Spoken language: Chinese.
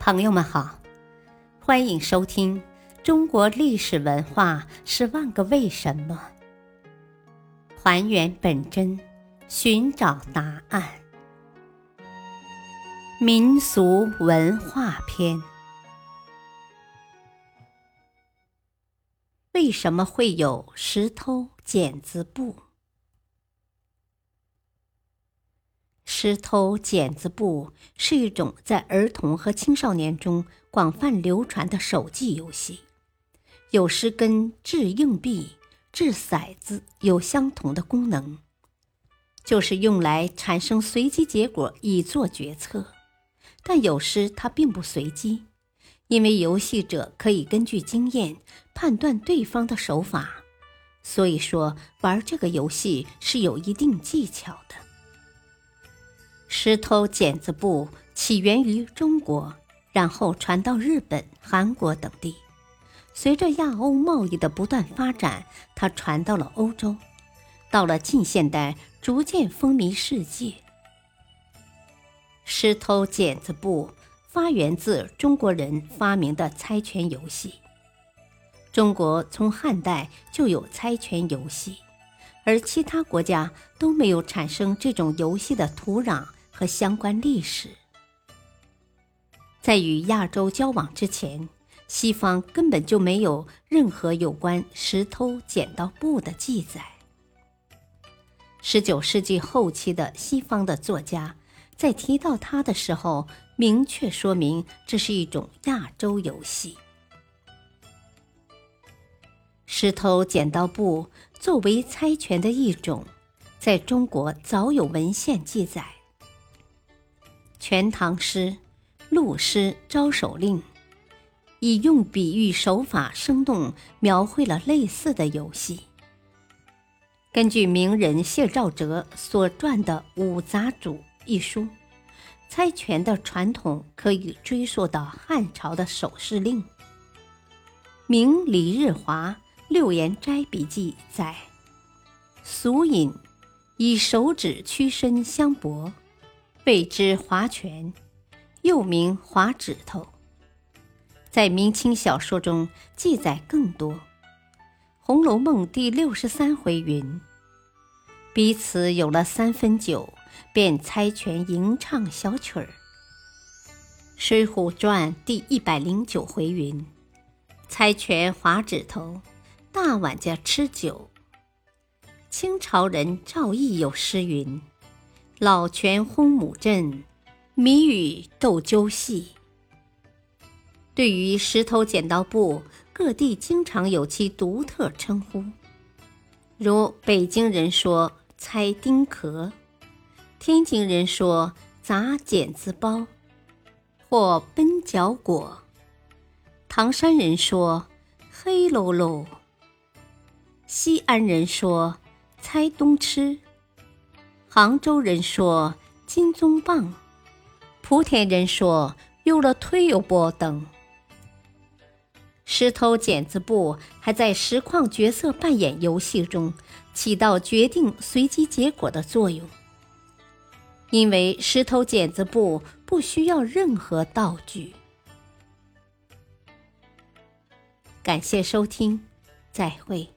朋友们好，欢迎收听《中国历史文化十万个为什么》，还原本真，寻找答案。民俗文化篇：为什么会有石头剪子布？石头剪子布是一种在儿童和青少年中广泛流传的手记游戏，有时跟掷硬币、掷骰子有相同的功能，就是用来产生随机结果以做决策。但有时它并不随机，因为游戏者可以根据经验判断对方的手法，所以说玩这个游戏是有一定技巧的。石头剪子布起源于中国，然后传到日本、韩国等地。随着亚欧贸易的不断发展，它传到了欧洲，到了近现代逐渐风靡世界。石头剪子布发源自中国人发明的猜拳游戏。中国从汉代就有猜拳游戏，而其他国家都没有产生这种游戏的土壤。和相关历史，在与亚洲交往之前，西方根本就没有任何有关石头剪刀布的记载。十九世纪后期的西方的作家在提到它的时候，明确说明这是一种亚洲游戏。石头剪刀布作为猜拳的一种，在中国早有文献记载。《全唐诗》《陆诗》《招手令》以用比喻手法生动描绘了类似的游戏。根据名人谢兆哲所撰的《五杂俎》一书，猜拳的传统可以追溯到汉朝的手势令。明李日华《六言斋笔记》载：“俗饮以手指屈伸相搏。”谓之划拳，又名划指头。在明清小说中记载更多，《红楼梦》第六十三回云：“彼此有了三分酒，便猜拳吟唱小曲儿。”《水浒传》第一百零九回云：“猜拳划指头，大碗家吃酒。”清朝人赵翼有诗云。老拳轰母阵，谜语斗鸠戏。对于石头剪刀布，各地经常有其独特称呼，如北京人说猜丁壳，天津人说砸剪子包，或奔脚果，唐山人说黑喽喽，西安人说猜东吃。杭州人说金棕棒，莆田人说用了推油波等。石头剪子布还在实况角色扮演游戏中起到决定随机结果的作用，因为石头剪子布不需要任何道具。感谢收听，再会。